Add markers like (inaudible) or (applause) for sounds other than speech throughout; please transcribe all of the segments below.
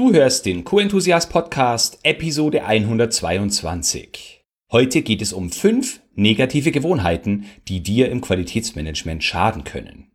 Du hörst den Co-Enthusiast Podcast Episode 122. Heute geht es um fünf negative Gewohnheiten, die dir im Qualitätsmanagement schaden können.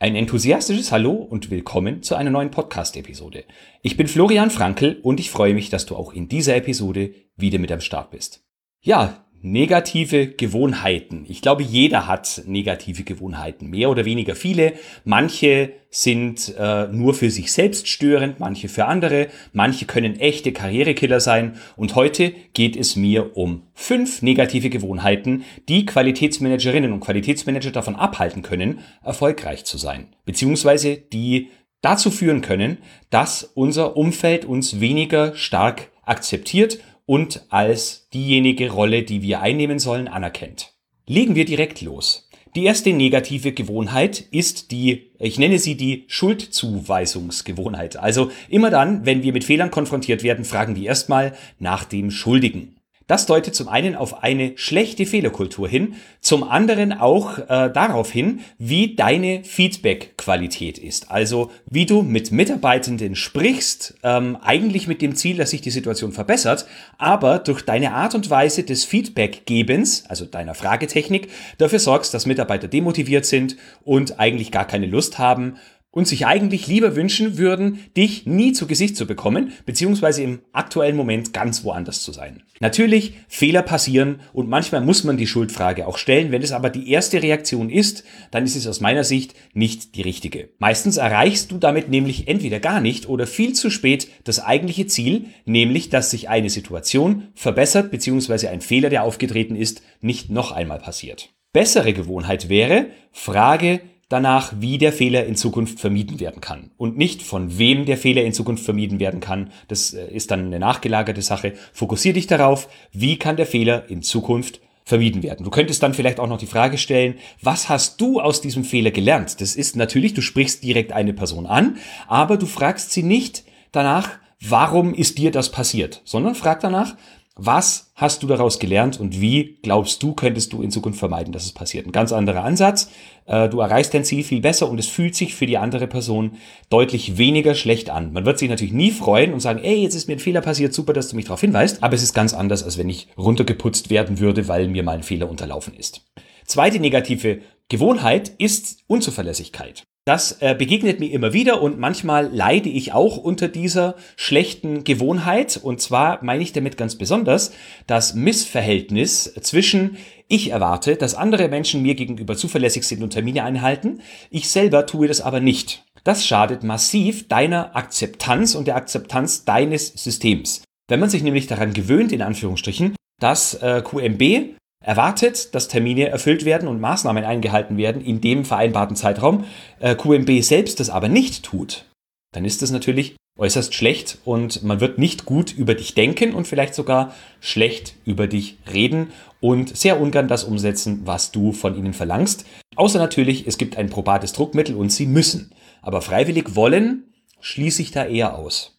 Ein enthusiastisches Hallo und willkommen zu einer neuen Podcast-Episode. Ich bin Florian Frankel und ich freue mich, dass du auch in dieser Episode wieder mit am Start bist. Ja, Negative Gewohnheiten. Ich glaube, jeder hat negative Gewohnheiten, mehr oder weniger viele. Manche sind äh, nur für sich selbst störend, manche für andere, manche können echte Karrierekiller sein. Und heute geht es mir um fünf negative Gewohnheiten, die Qualitätsmanagerinnen und Qualitätsmanager davon abhalten können, erfolgreich zu sein. Beziehungsweise die dazu führen können, dass unser Umfeld uns weniger stark akzeptiert und als diejenige Rolle, die wir einnehmen sollen, anerkennt. Legen wir direkt los. Die erste negative Gewohnheit ist die, ich nenne sie die Schuldzuweisungsgewohnheit. Also immer dann, wenn wir mit Fehlern konfrontiert werden, fragen wir erstmal nach dem Schuldigen. Das deutet zum einen auf eine schlechte Fehlerkultur hin, zum anderen auch äh, darauf hin, wie deine Feedback-Qualität ist. Also wie du mit Mitarbeitenden sprichst, ähm, eigentlich mit dem Ziel, dass sich die Situation verbessert, aber durch deine Art und Weise des Feedback-Gebens, also deiner Fragetechnik, dafür sorgst, dass Mitarbeiter demotiviert sind und eigentlich gar keine Lust haben, und sich eigentlich lieber wünschen würden, dich nie zu Gesicht zu bekommen, beziehungsweise im aktuellen Moment ganz woanders zu sein. Natürlich, Fehler passieren und manchmal muss man die Schuldfrage auch stellen. Wenn es aber die erste Reaktion ist, dann ist es aus meiner Sicht nicht die richtige. Meistens erreichst du damit nämlich entweder gar nicht oder viel zu spät das eigentliche Ziel, nämlich dass sich eine Situation verbessert, beziehungsweise ein Fehler, der aufgetreten ist, nicht noch einmal passiert. Bessere Gewohnheit wäre, frage danach, wie der Fehler in Zukunft vermieden werden kann. Und nicht von wem der Fehler in Zukunft vermieden werden kann. Das äh, ist dann eine nachgelagerte Sache. Fokussier dich darauf, wie kann der Fehler in Zukunft vermieden werden. Du könntest dann vielleicht auch noch die Frage stellen, was hast du aus diesem Fehler gelernt? Das ist natürlich, du sprichst direkt eine Person an, aber du fragst sie nicht danach, warum ist dir das passiert, sondern frag danach, was hast du daraus gelernt und wie glaubst du, könntest du in Zukunft vermeiden, dass es passiert? Ein ganz anderer Ansatz. Äh, du erreichst dein Ziel viel besser und es fühlt sich für die andere Person deutlich weniger schlecht an. Man wird sich natürlich nie freuen und sagen, ey, jetzt ist mir ein Fehler passiert, super, dass du mich darauf hinweist. Aber es ist ganz anders, als wenn ich runtergeputzt werden würde, weil mir mal ein Fehler unterlaufen ist. Zweite negative Gewohnheit ist Unzuverlässigkeit. Das äh, begegnet mir immer wieder und manchmal leide ich auch unter dieser schlechten Gewohnheit. Und zwar meine ich damit ganz besonders das Missverhältnis zwischen ich erwarte, dass andere Menschen mir gegenüber zuverlässig sind und Termine einhalten, ich selber tue das aber nicht. Das schadet massiv deiner Akzeptanz und der Akzeptanz deines Systems. Wenn man sich nämlich daran gewöhnt, in Anführungsstrichen, dass äh, QMB erwartet, dass Termine erfüllt werden und Maßnahmen eingehalten werden in dem vereinbarten Zeitraum, äh, QMB selbst das aber nicht tut, dann ist das natürlich äußerst schlecht und man wird nicht gut über dich denken und vielleicht sogar schlecht über dich reden und sehr ungern das umsetzen, was du von ihnen verlangst. Außer natürlich, es gibt ein probates Druckmittel und sie müssen. Aber freiwillig wollen schließe ich da eher aus.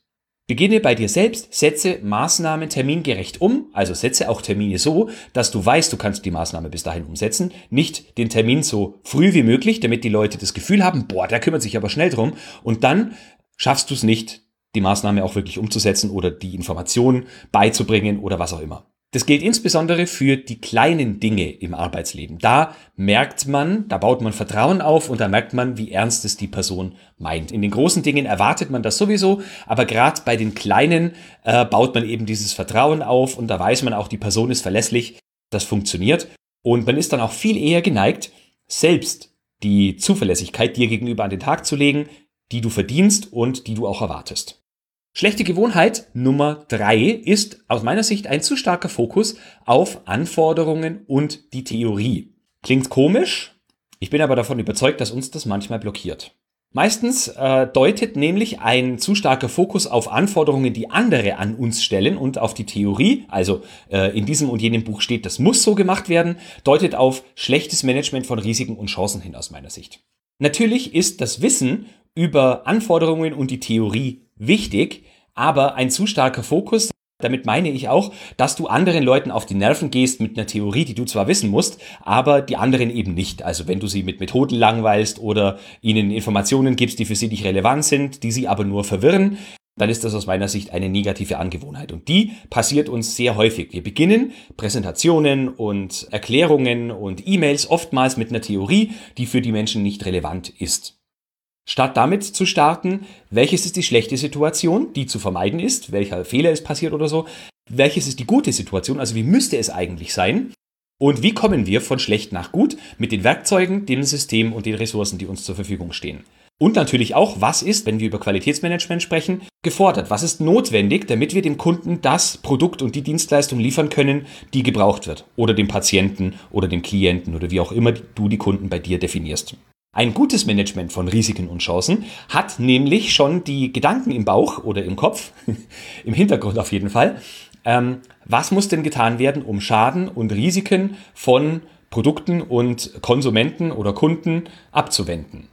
Beginne bei dir selbst, setze Maßnahmen termingerecht um, also setze auch Termine so, dass du weißt, du kannst die Maßnahme bis dahin umsetzen, nicht den Termin so früh wie möglich, damit die Leute das Gefühl haben, boah, der kümmert sich aber schnell drum und dann schaffst du es nicht, die Maßnahme auch wirklich umzusetzen oder die Information beizubringen oder was auch immer. Das gilt insbesondere für die kleinen Dinge im Arbeitsleben. Da merkt man, da baut man Vertrauen auf und da merkt man, wie ernst es die Person meint. In den großen Dingen erwartet man das sowieso, aber gerade bei den kleinen äh, baut man eben dieses Vertrauen auf und da weiß man auch, die Person ist verlässlich, das funktioniert und man ist dann auch viel eher geneigt, selbst die Zuverlässigkeit dir gegenüber an den Tag zu legen, die du verdienst und die du auch erwartest. Schlechte Gewohnheit Nummer drei ist aus meiner Sicht ein zu starker Fokus auf Anforderungen und die Theorie. Klingt komisch, ich bin aber davon überzeugt, dass uns das manchmal blockiert. Meistens äh, deutet nämlich ein zu starker Fokus auf Anforderungen, die andere an uns stellen und auf die Theorie, also äh, in diesem und jenem Buch steht, das muss so gemacht werden, deutet auf schlechtes Management von Risiken und Chancen hin aus meiner Sicht. Natürlich ist das Wissen über Anforderungen und die Theorie wichtig, aber ein zu starker Fokus, damit meine ich auch, dass du anderen Leuten auf die Nerven gehst mit einer Theorie, die du zwar wissen musst, aber die anderen eben nicht. Also wenn du sie mit Methoden langweilst oder ihnen Informationen gibst, die für sie nicht relevant sind, die sie aber nur verwirren, dann ist das aus meiner Sicht eine negative Angewohnheit. Und die passiert uns sehr häufig. Wir beginnen Präsentationen und Erklärungen und E-Mails oftmals mit einer Theorie, die für die Menschen nicht relevant ist. Statt damit zu starten, welches ist die schlechte Situation, die zu vermeiden ist, welcher Fehler ist passiert oder so, welches ist die gute Situation, also wie müsste es eigentlich sein und wie kommen wir von schlecht nach gut mit den Werkzeugen, dem System und den Ressourcen, die uns zur Verfügung stehen. Und natürlich auch, was ist, wenn wir über Qualitätsmanagement sprechen, gefordert? Was ist notwendig, damit wir dem Kunden das Produkt und die Dienstleistung liefern können, die gebraucht wird? Oder dem Patienten oder dem Klienten oder wie auch immer du die Kunden bei dir definierst. Ein gutes Management von Risiken und Chancen hat nämlich schon die Gedanken im Bauch oder im Kopf, (laughs) im Hintergrund auf jeden Fall, ähm, was muss denn getan werden, um Schaden und Risiken von Produkten und Konsumenten oder Kunden abzuwenden.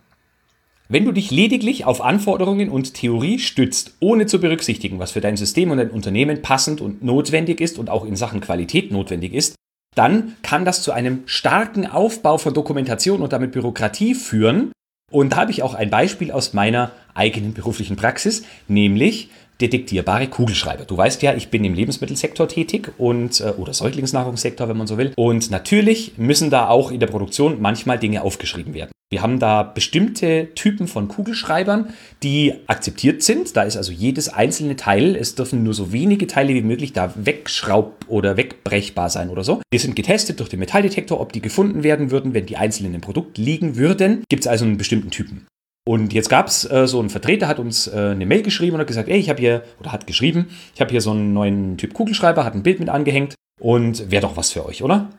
Wenn du dich lediglich auf Anforderungen und Theorie stützt, ohne zu berücksichtigen, was für dein System und dein Unternehmen passend und notwendig ist und auch in Sachen Qualität notwendig ist, dann kann das zu einem starken Aufbau von Dokumentation und damit Bürokratie führen. Und da habe ich auch ein Beispiel aus meiner eigenen beruflichen Praxis, nämlich detektierbare Kugelschreiber. Du weißt ja, ich bin im Lebensmittelsektor tätig und äh, oder Säuglingsnahrungssektor, wenn man so will. Und natürlich müssen da auch in der Produktion manchmal Dinge aufgeschrieben werden. Wir haben da bestimmte Typen von Kugelschreibern, die akzeptiert sind. Da ist also jedes einzelne Teil, es dürfen nur so wenige Teile wie möglich da wegschraub- oder wegbrechbar sein oder so. Wir sind getestet durch den Metalldetektor, ob die gefunden werden würden, wenn die einzelnen im Produkt liegen würden. Gibt es also einen bestimmten Typen. Und jetzt gab es äh, so einen Vertreter, hat uns äh, eine Mail geschrieben und hat gesagt, ey, ich habe hier, oder hat geschrieben, ich habe hier so einen neuen Typ Kugelschreiber, hat ein Bild mit angehängt und wäre doch was für euch, oder?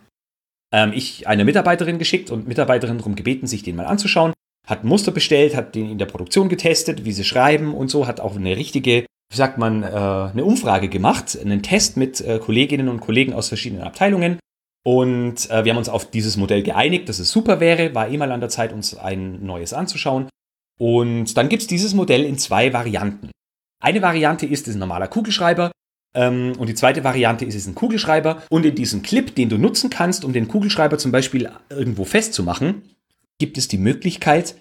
ähm, ich eine Mitarbeiterin geschickt und Mitarbeiterin darum gebeten, sich den mal anzuschauen. Hat ein Muster bestellt, hat den in der Produktion getestet, wie sie schreiben und so, hat auch eine richtige, wie sagt man, äh, eine Umfrage gemacht, einen Test mit äh, Kolleginnen und Kollegen aus verschiedenen Abteilungen. Und äh, wir haben uns auf dieses Modell geeinigt, dass es super wäre, war eh mal an der Zeit, uns ein neues anzuschauen. Und dann gibt es dieses Modell in zwei Varianten. Eine Variante ist, ist ein normaler Kugelschreiber, ähm, und die zweite Variante ist es ein Kugelschreiber. Und in diesem Clip, den du nutzen kannst, um den Kugelschreiber zum Beispiel irgendwo festzumachen, gibt es die Möglichkeit,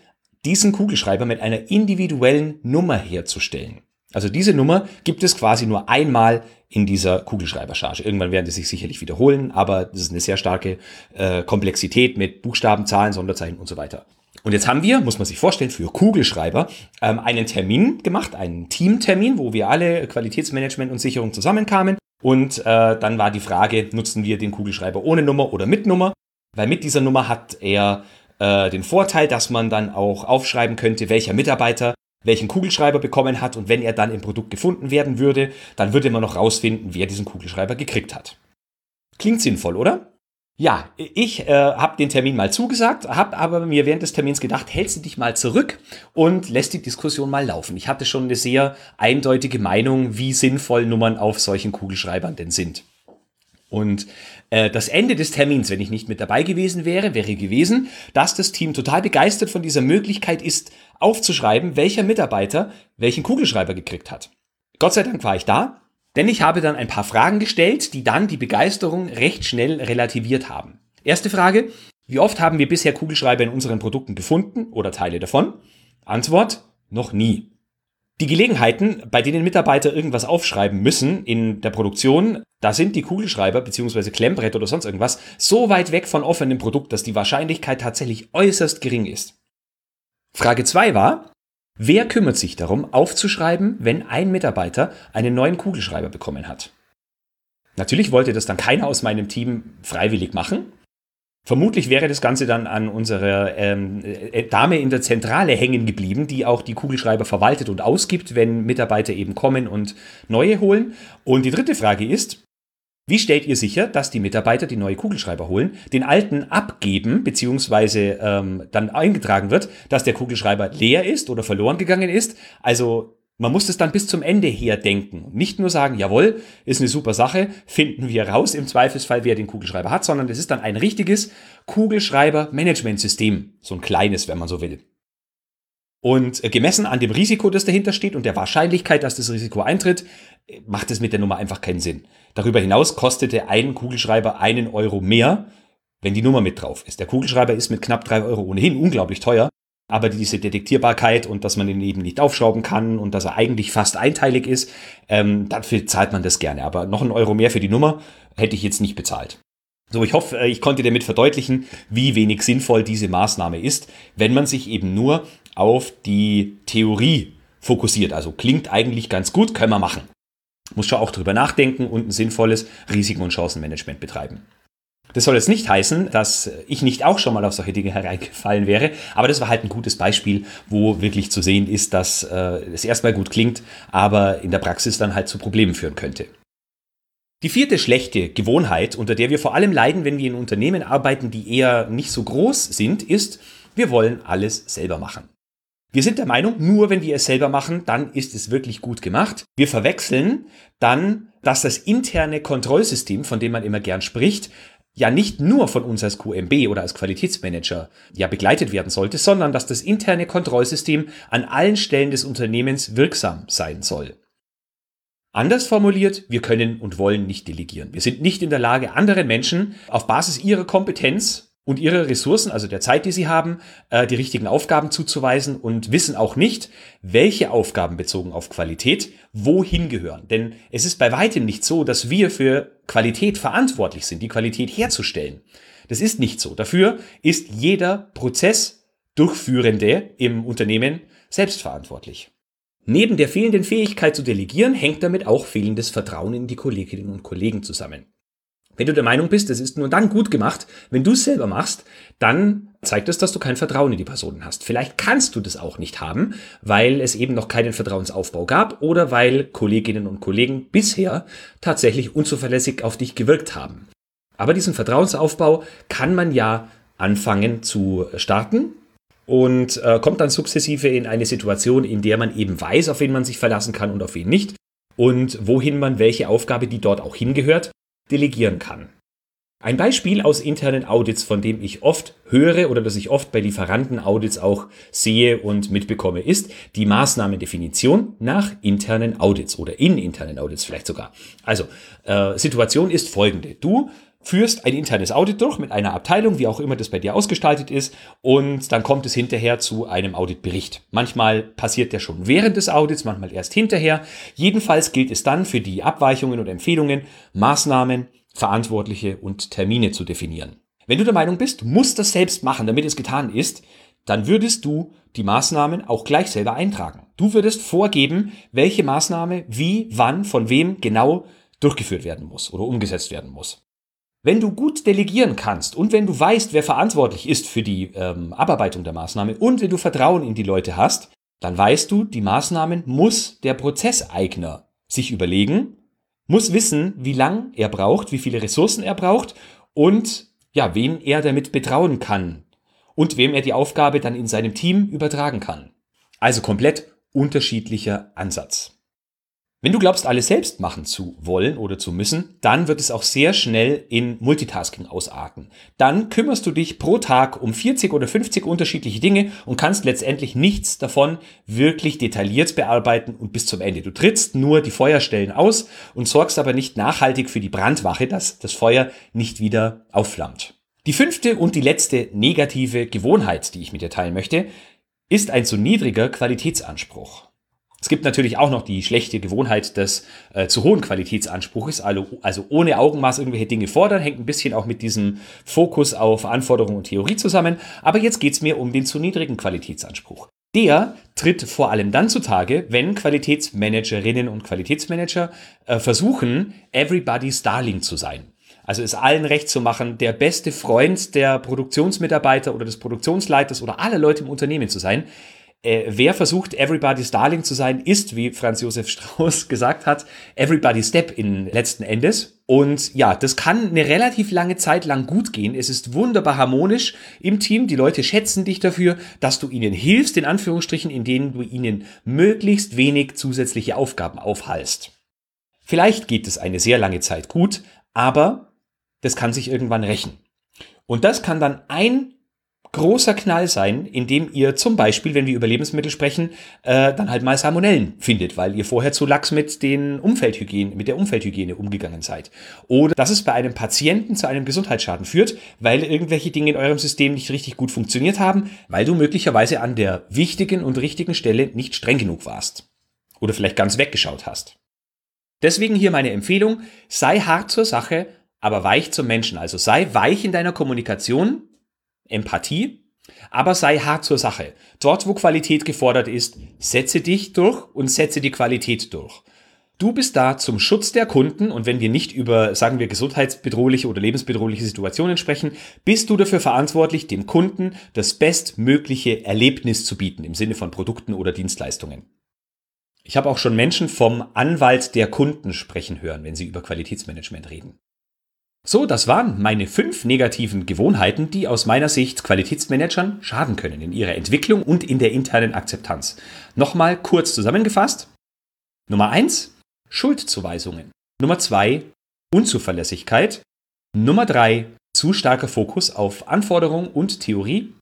diesen Kugelschreiber mit einer individuellen Nummer herzustellen. Also diese Nummer gibt es quasi nur einmal in dieser Kugelschreibercharge. Irgendwann werden die sich sicherlich wiederholen, aber das ist eine sehr starke äh, Komplexität mit Buchstaben, Zahlen, Sonderzeichen und so weiter. Und jetzt haben wir, muss man sich vorstellen, für Kugelschreiber ähm, einen Termin gemacht, einen Teamtermin, wo wir alle Qualitätsmanagement und Sicherung zusammenkamen. Und äh, dann war die Frage, nutzen wir den Kugelschreiber ohne Nummer oder mit Nummer? Weil mit dieser Nummer hat er äh, den Vorteil, dass man dann auch aufschreiben könnte, welcher Mitarbeiter welchen Kugelschreiber bekommen hat. Und wenn er dann im Produkt gefunden werden würde, dann würde man noch rausfinden, wer diesen Kugelschreiber gekriegt hat. Klingt sinnvoll, oder? Ja, ich äh, habe den Termin mal zugesagt, habe aber mir während des Termins gedacht, hältst du dich mal zurück und lässt die Diskussion mal laufen. Ich hatte schon eine sehr eindeutige Meinung, wie sinnvoll Nummern auf solchen Kugelschreibern denn sind. Und äh, das Ende des Termins, wenn ich nicht mit dabei gewesen wäre, wäre gewesen, dass das Team total begeistert von dieser Möglichkeit ist, aufzuschreiben, welcher Mitarbeiter welchen Kugelschreiber gekriegt hat. Gott sei Dank war ich da denn ich habe dann ein paar Fragen gestellt, die dann die Begeisterung recht schnell relativiert haben. Erste Frage, wie oft haben wir bisher Kugelschreiber in unseren Produkten gefunden oder Teile davon? Antwort, noch nie. Die Gelegenheiten, bei denen Mitarbeiter irgendwas aufschreiben müssen in der Produktion, da sind die Kugelschreiber bzw. Klemmbrett oder sonst irgendwas so weit weg von offenem Produkt, dass die Wahrscheinlichkeit tatsächlich äußerst gering ist. Frage 2 war, Wer kümmert sich darum, aufzuschreiben, wenn ein Mitarbeiter einen neuen Kugelschreiber bekommen hat? Natürlich wollte das dann keiner aus meinem Team freiwillig machen. Vermutlich wäre das Ganze dann an unserer ähm, äh, Dame in der Zentrale hängen geblieben, die auch die Kugelschreiber verwaltet und ausgibt, wenn Mitarbeiter eben kommen und neue holen. Und die dritte Frage ist, wie stellt ihr sicher, dass die Mitarbeiter, die neue Kugelschreiber holen, den alten abgeben, beziehungsweise ähm, dann eingetragen wird, dass der Kugelschreiber leer ist oder verloren gegangen ist? Also man muss es dann bis zum Ende her denken. Nicht nur sagen, jawohl, ist eine super Sache, finden wir raus im Zweifelsfall, wer den Kugelschreiber hat, sondern es ist dann ein richtiges Kugelschreiber-Managementsystem. So ein kleines, wenn man so will. Und äh, gemessen an dem Risiko, das dahinter steht und der Wahrscheinlichkeit, dass das Risiko eintritt, macht es mit der Nummer einfach keinen Sinn. Darüber hinaus kostete ein Kugelschreiber einen Euro mehr, wenn die Nummer mit drauf ist. Der Kugelschreiber ist mit knapp drei Euro ohnehin unglaublich teuer, aber diese Detektierbarkeit und dass man ihn eben nicht aufschrauben kann und dass er eigentlich fast einteilig ist, ähm, dafür zahlt man das gerne. Aber noch ein Euro mehr für die Nummer hätte ich jetzt nicht bezahlt. So, ich hoffe, äh, ich konnte damit verdeutlichen, wie wenig sinnvoll diese Maßnahme ist, wenn man sich eben nur auf die Theorie fokussiert. Also klingt eigentlich ganz gut, können wir machen. Muss schon auch drüber nachdenken und ein sinnvolles Risiken- und Chancenmanagement betreiben. Das soll jetzt nicht heißen, dass ich nicht auch schon mal auf solche Dinge (laughs) hereingefallen wäre, aber das war halt ein gutes Beispiel, wo wirklich zu sehen ist, dass äh, es erstmal gut klingt, aber in der Praxis dann halt zu Problemen führen könnte. Die vierte schlechte Gewohnheit, unter der wir vor allem leiden, wenn wir in Unternehmen arbeiten, die eher nicht so groß sind, ist, wir wollen alles selber machen. Wir sind der Meinung, nur wenn wir es selber machen, dann ist es wirklich gut gemacht. Wir verwechseln dann, dass das interne Kontrollsystem, von dem man immer gern spricht, ja nicht nur von uns als QMB oder als Qualitätsmanager ja begleitet werden sollte, sondern dass das interne Kontrollsystem an allen Stellen des Unternehmens wirksam sein soll. Anders formuliert, wir können und wollen nicht delegieren. Wir sind nicht in der Lage, anderen Menschen auf Basis ihrer Kompetenz und ihre Ressourcen, also der Zeit, die sie haben, äh, die richtigen Aufgaben zuzuweisen und wissen auch nicht, welche Aufgaben bezogen auf Qualität wohin gehören. Denn es ist bei weitem nicht so, dass wir für Qualität verantwortlich sind, die Qualität herzustellen. Das ist nicht so. Dafür ist jeder Prozessdurchführende im Unternehmen selbstverantwortlich. Neben der fehlenden Fähigkeit zu delegieren hängt damit auch fehlendes Vertrauen in die Kolleginnen und Kollegen zusammen. Wenn du der Meinung bist, es ist nur dann gut gemacht, wenn du es selber machst, dann zeigt es, dass du kein Vertrauen in die Personen hast. Vielleicht kannst du das auch nicht haben, weil es eben noch keinen Vertrauensaufbau gab oder weil Kolleginnen und Kollegen bisher tatsächlich unzuverlässig auf dich gewirkt haben. Aber diesen Vertrauensaufbau kann man ja anfangen zu starten und äh, kommt dann sukzessive in eine Situation, in der man eben weiß, auf wen man sich verlassen kann und auf wen nicht und wohin man welche Aufgabe, die dort auch hingehört, delegieren kann. Ein Beispiel aus internen Audits, von dem ich oft höre oder das ich oft bei Lieferantenaudits auch sehe und mitbekomme, ist die Maßnahmendefinition nach internen Audits oder in internen Audits vielleicht sogar. Also, äh, Situation ist folgende. Du führst ein internes Audit durch mit einer Abteilung, wie auch immer das bei dir ausgestaltet ist, und dann kommt es hinterher zu einem Auditbericht. Manchmal passiert der schon während des Audits, manchmal erst hinterher. Jedenfalls gilt es dann für die Abweichungen und Empfehlungen, Maßnahmen, Verantwortliche und Termine zu definieren. Wenn du der Meinung bist, musst das selbst machen, damit es getan ist, dann würdest du die Maßnahmen auch gleich selber eintragen. Du würdest vorgeben, welche Maßnahme wie, wann, von wem genau durchgeführt werden muss oder umgesetzt werden muss. Wenn du gut delegieren kannst und wenn du weißt, wer verantwortlich ist für die ähm, Abarbeitung der Maßnahme und wenn du Vertrauen in die Leute hast, dann weißt du, die Maßnahmen muss der Prozesseigner sich überlegen, muss wissen, wie lang er braucht, wie viele Ressourcen er braucht und ja, wen er damit betrauen kann und wem er die Aufgabe dann in seinem Team übertragen kann. Also komplett unterschiedlicher Ansatz. Wenn du glaubst, alles selbst machen zu wollen oder zu müssen, dann wird es auch sehr schnell in Multitasking ausarten. Dann kümmerst du dich pro Tag um 40 oder 50 unterschiedliche Dinge und kannst letztendlich nichts davon wirklich detailliert bearbeiten und bis zum Ende. Du trittst nur die Feuerstellen aus und sorgst aber nicht nachhaltig für die Brandwache, dass das Feuer nicht wieder aufflammt. Die fünfte und die letzte negative Gewohnheit, die ich mit dir teilen möchte, ist ein zu niedriger Qualitätsanspruch. Es gibt natürlich auch noch die schlechte Gewohnheit des äh, zu hohen Qualitätsanspruches, also, also ohne Augenmaß irgendwelche Dinge fordern, hängt ein bisschen auch mit diesem Fokus auf Anforderungen und Theorie zusammen. Aber jetzt geht es mir um den zu niedrigen Qualitätsanspruch. Der tritt vor allem dann zutage, wenn Qualitätsmanagerinnen und Qualitätsmanager äh, versuchen, everybody's Darling zu sein. Also es allen recht zu machen, der beste Freund der Produktionsmitarbeiter oder des Produktionsleiters oder aller Leute im Unternehmen zu sein, äh, wer versucht, Everybody's Darling zu sein, ist, wie Franz Josef Strauß (laughs) gesagt hat, Everybody's Step in letzten Endes. Und ja, das kann eine relativ lange Zeit lang gut gehen. Es ist wunderbar harmonisch im Team. Die Leute schätzen dich dafür, dass du ihnen hilfst, in Anführungsstrichen, in denen du ihnen möglichst wenig zusätzliche Aufgaben aufhalst. Vielleicht geht es eine sehr lange Zeit gut, aber das kann sich irgendwann rächen. Und das kann dann ein großer Knall sein, indem ihr zum Beispiel, wenn wir über Lebensmittel sprechen, äh, dann halt mal Salmonellen findet, weil ihr vorher zu lax mit den Umfeldhygiene, mit der Umfeldhygiene umgegangen seid. Oder dass es bei einem Patienten zu einem Gesundheitsschaden führt, weil irgendwelche Dinge in eurem System nicht richtig gut funktioniert haben, weil du möglicherweise an der wichtigen und richtigen Stelle nicht streng genug warst. Oder vielleicht ganz weggeschaut hast. Deswegen hier meine Empfehlung, sei hart zur Sache, aber weich zum Menschen. Also sei weich in deiner Kommunikation, Empathie, aber sei hart zur Sache. Dort, wo Qualität gefordert ist, setze dich durch und setze die Qualität durch. Du bist da zum Schutz der Kunden und wenn wir nicht über, sagen wir, gesundheitsbedrohliche oder lebensbedrohliche Situationen sprechen, bist du dafür verantwortlich, dem Kunden das bestmögliche Erlebnis zu bieten im Sinne von Produkten oder Dienstleistungen. Ich habe auch schon Menschen vom Anwalt der Kunden sprechen hören, wenn sie über Qualitätsmanagement reden. So, das waren meine fünf negativen Gewohnheiten, die aus meiner Sicht Qualitätsmanagern schaden können in ihrer Entwicklung und in der internen Akzeptanz. Nochmal kurz zusammengefasst. Nummer eins Schuldzuweisungen. Nummer zwei Unzuverlässigkeit. Nummer drei Zu starker Fokus auf Anforderung und Theorie.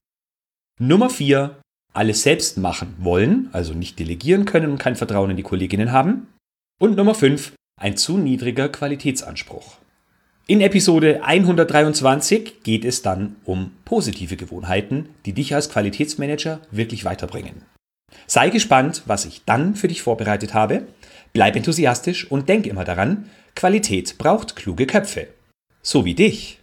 Nummer vier Alles selbst machen wollen, also nicht delegieren können und kein Vertrauen in die Kolleginnen haben. Und Nummer fünf Ein zu niedriger Qualitätsanspruch. In Episode 123 geht es dann um positive Gewohnheiten, die dich als Qualitätsmanager wirklich weiterbringen. Sei gespannt, was ich dann für dich vorbereitet habe. Bleib enthusiastisch und denk immer daran, Qualität braucht kluge Köpfe. So wie dich.